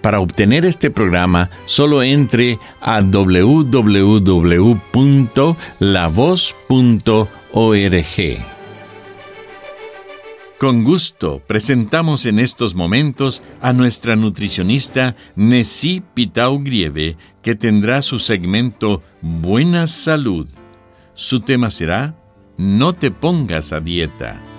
Para obtener este programa, solo entre a www.lavoz.org. Con gusto presentamos en estos momentos a nuestra nutricionista Nessie Pitau Grieve, que tendrá su segmento Buena Salud. Su tema será No te pongas a dieta.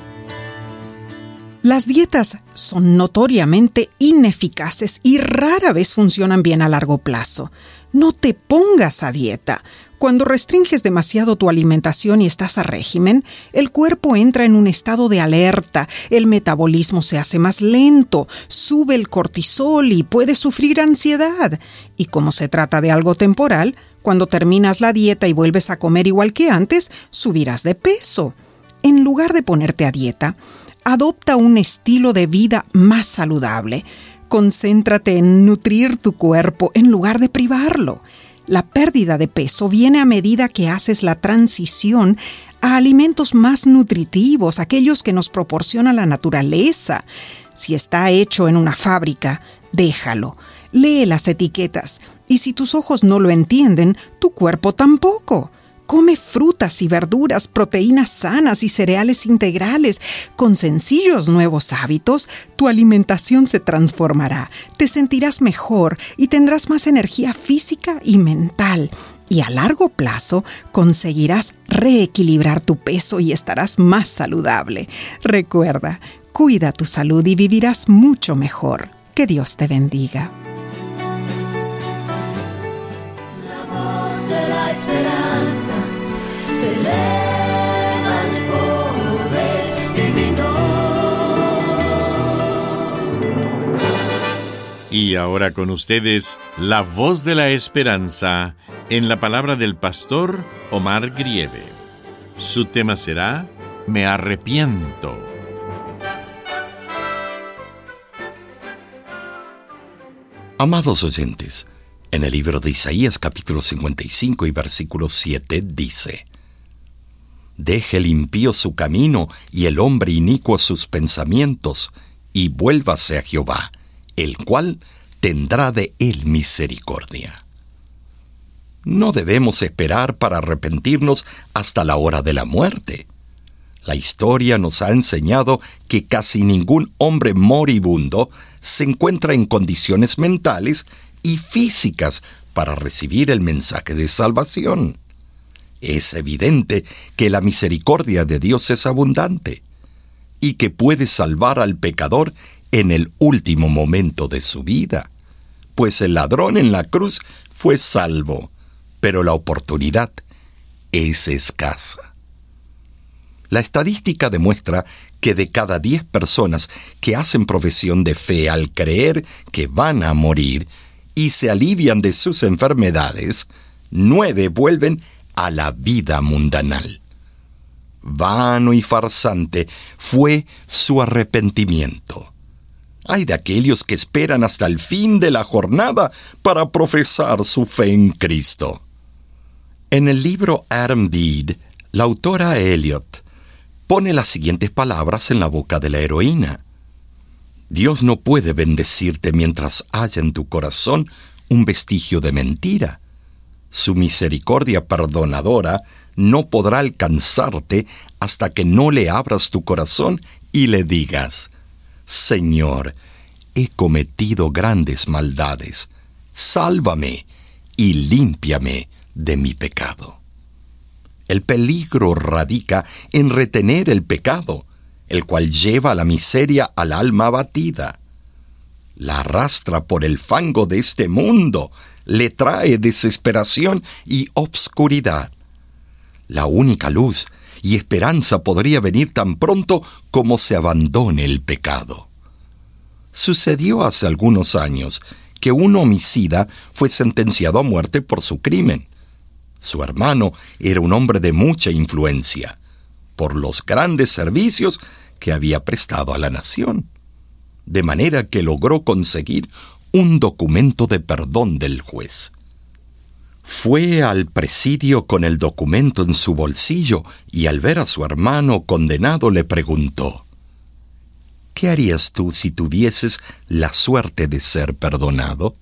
Las dietas son notoriamente ineficaces y rara vez funcionan bien a largo plazo. No te pongas a dieta. Cuando restringes demasiado tu alimentación y estás a régimen, el cuerpo entra en un estado de alerta, el metabolismo se hace más lento, sube el cortisol y puedes sufrir ansiedad. Y como se trata de algo temporal, cuando terminas la dieta y vuelves a comer igual que antes, subirás de peso. En lugar de ponerte a dieta, Adopta un estilo de vida más saludable. Concéntrate en nutrir tu cuerpo en lugar de privarlo. La pérdida de peso viene a medida que haces la transición a alimentos más nutritivos, aquellos que nos proporciona la naturaleza. Si está hecho en una fábrica, déjalo. Lee las etiquetas y si tus ojos no lo entienden, tu cuerpo tampoco. Come frutas y verduras, proteínas sanas y cereales integrales. Con sencillos nuevos hábitos, tu alimentación se transformará, te sentirás mejor y tendrás más energía física y mental. Y a largo plazo conseguirás reequilibrar tu peso y estarás más saludable. Recuerda, cuida tu salud y vivirás mucho mejor. Que Dios te bendiga. Y ahora con ustedes, la voz de la esperanza en la palabra del pastor Omar Grieve. Su tema será Me arrepiento. Amados oyentes, en el libro de Isaías capítulo 55 y versículo 7 dice, Deje el impío su camino y el hombre inicuo sus pensamientos, y vuélvase a Jehová el cual tendrá de él misericordia. No debemos esperar para arrepentirnos hasta la hora de la muerte. La historia nos ha enseñado que casi ningún hombre moribundo se encuentra en condiciones mentales y físicas para recibir el mensaje de salvación. Es evidente que la misericordia de Dios es abundante y que puede salvar al pecador en el último momento de su vida, pues el ladrón en la cruz fue salvo, pero la oportunidad es escasa. La estadística demuestra que de cada diez personas que hacen profesión de fe al creer que van a morir y se alivian de sus enfermedades, nueve vuelven a la vida mundanal. Vano y farsante fue su arrepentimiento. Hay de aquellos que esperan hasta el fin de la jornada para profesar su fe en Cristo. En el libro Adam Bede, la autora Eliot pone las siguientes palabras en la boca de la heroína. Dios no puede bendecirte mientras haya en tu corazón un vestigio de mentira. Su misericordia perdonadora no podrá alcanzarte hasta que no le abras tu corazón y le digas, Señor, he cometido grandes maldades. Sálvame y límpiame de mi pecado. El peligro radica en retener el pecado, el cual lleva la miseria al alma abatida. La arrastra por el fango de este mundo, le trae desesperación y obscuridad. La única luz y esperanza podría venir tan pronto como se abandone el pecado. Sucedió hace algunos años que un homicida fue sentenciado a muerte por su crimen. Su hermano era un hombre de mucha influencia, por los grandes servicios que había prestado a la nación, de manera que logró conseguir un documento de perdón del juez. Fue al presidio con el documento en su bolsillo y al ver a su hermano condenado le preguntó, ¿Qué harías tú si tuvieses la suerte de ser perdonado?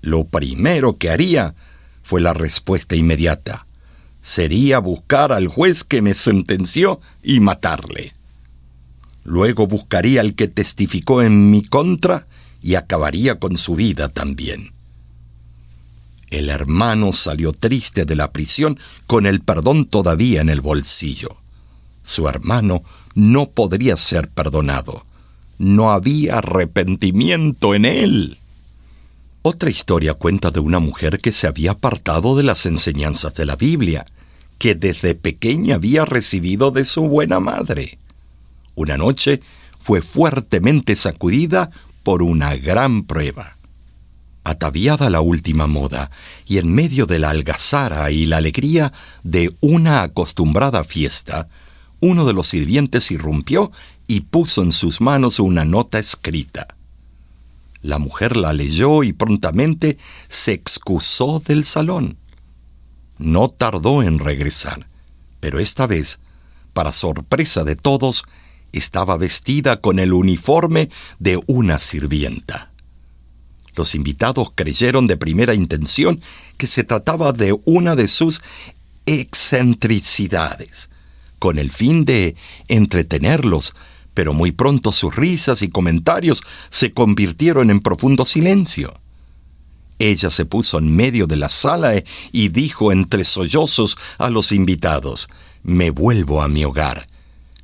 Lo primero que haría, fue la respuesta inmediata, sería buscar al juez que me sentenció y matarle. Luego buscaría al que testificó en mi contra y acabaría con su vida también. El hermano salió triste de la prisión con el perdón todavía en el bolsillo. Su hermano no podría ser perdonado. No había arrepentimiento en él. Otra historia cuenta de una mujer que se había apartado de las enseñanzas de la Biblia, que desde pequeña había recibido de su buena madre. Una noche fue fuertemente sacudida por una gran prueba ataviada la última moda, y en medio de la algazara y la alegría de una acostumbrada fiesta, uno de los sirvientes irrumpió y puso en sus manos una nota escrita. La mujer la leyó y prontamente se excusó del salón. No tardó en regresar, pero esta vez, para sorpresa de todos, estaba vestida con el uniforme de una sirvienta. Los invitados creyeron de primera intención que se trataba de una de sus excentricidades, con el fin de entretenerlos, pero muy pronto sus risas y comentarios se convirtieron en profundo silencio. Ella se puso en medio de la sala y dijo entre sollozos a los invitados, Me vuelvo a mi hogar.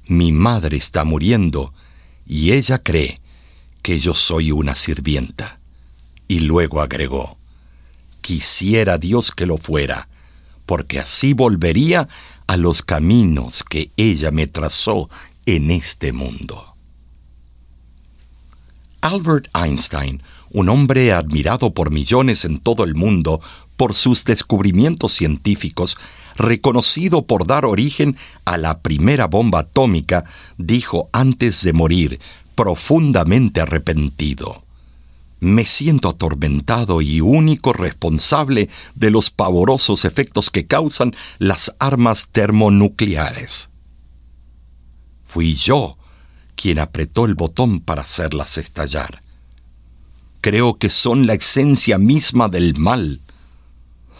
Mi madre está muriendo y ella cree que yo soy una sirvienta. Y luego agregó, Quisiera Dios que lo fuera, porque así volvería a los caminos que ella me trazó en este mundo. Albert Einstein, un hombre admirado por millones en todo el mundo por sus descubrimientos científicos, reconocido por dar origen a la primera bomba atómica, dijo antes de morir, profundamente arrepentido, me siento atormentado y único responsable de los pavorosos efectos que causan las armas termonucleares. Fui yo quien apretó el botón para hacerlas estallar. Creo que son la esencia misma del mal.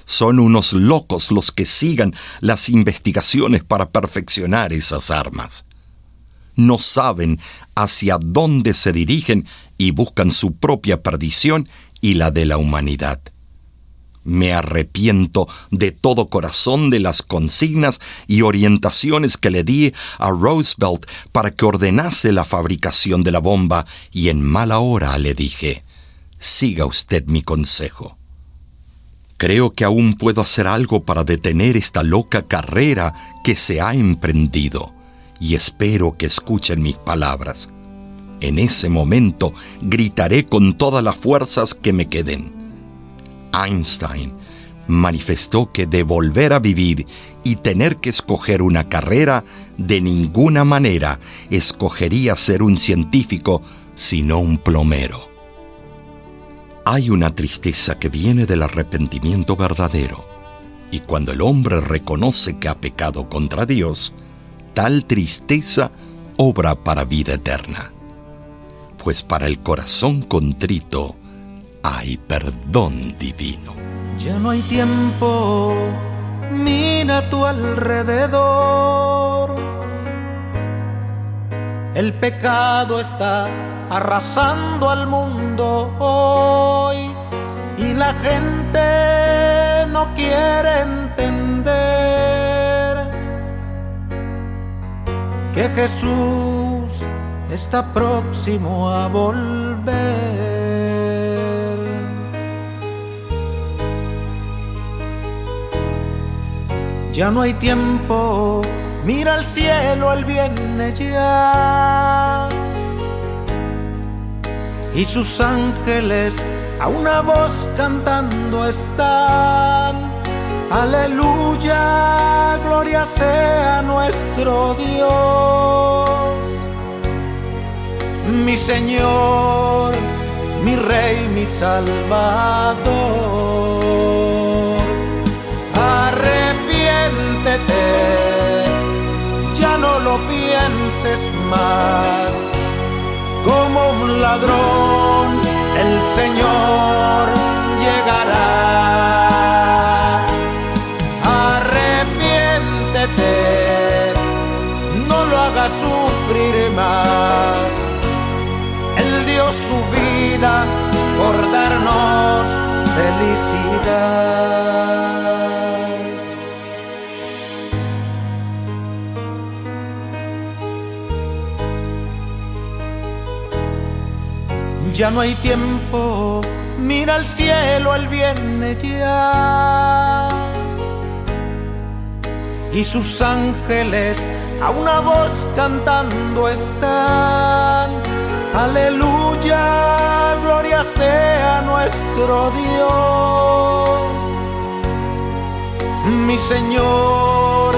Son unos locos los que sigan las investigaciones para perfeccionar esas armas no saben hacia dónde se dirigen y buscan su propia perdición y la de la humanidad. Me arrepiento de todo corazón de las consignas y orientaciones que le di a Roosevelt para que ordenase la fabricación de la bomba y en mala hora le dije, siga usted mi consejo. Creo que aún puedo hacer algo para detener esta loca carrera que se ha emprendido y espero que escuchen mis palabras. En ese momento gritaré con todas las fuerzas que me queden. Einstein manifestó que de volver a vivir y tener que escoger una carrera, de ninguna manera escogería ser un científico, sino un plomero. Hay una tristeza que viene del arrepentimiento verdadero, y cuando el hombre reconoce que ha pecado contra Dios, tal tristeza obra para vida eterna. Pues para el corazón contrito hay perdón divino. Ya no hay tiempo, mira a tu alrededor. El pecado está arrasando al mundo hoy y la gente no quiere entender que Jesús está próximo a volver. Ya no hay tiempo, mira al cielo, Él viene ya. Y sus ángeles a una voz cantando están. Aleluya, gloria sea nuestro Dios. Mi Señor, mi Rey, mi Salvador. Arrepiéntete, ya no lo pienses más. Como un ladrón, el Señor llegará. Arrepiéntete, no lo hagas sufrir más. Él dio su vida por darnos felicidad. Ya no hay tiempo, mira al cielo, Él viene ya. Y sus ángeles a una voz cantando están. Aleluya, gloria sea nuestro Dios. Mi Señor,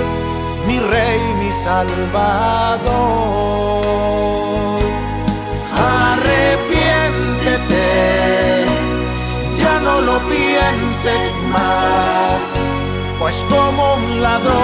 mi Rey, mi Salvador. Ya no lo pienses más, pues como un ladrón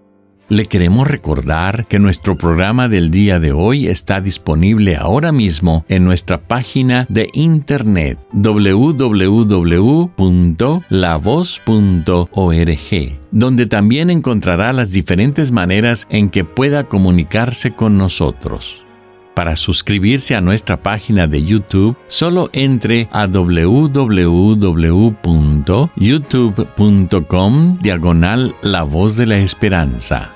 Le queremos recordar que nuestro programa del día de hoy está disponible ahora mismo en nuestra página de internet www.lavoz.org, donde también encontrará las diferentes maneras en que pueda comunicarse con nosotros. Para suscribirse a nuestra página de YouTube, solo entre a www.youtube.com diagonal La Voz de la Esperanza.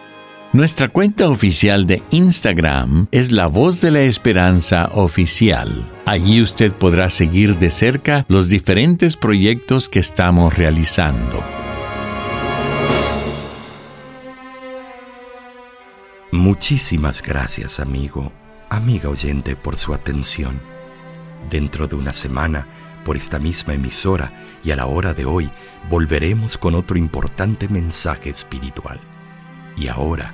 Nuestra cuenta oficial de Instagram es La Voz de la Esperanza Oficial. Allí usted podrá seguir de cerca los diferentes proyectos que estamos realizando. Muchísimas gracias, amigo, amiga oyente, por su atención. Dentro de una semana, por esta misma emisora y a la hora de hoy, volveremos con otro importante mensaje espiritual. Y ahora,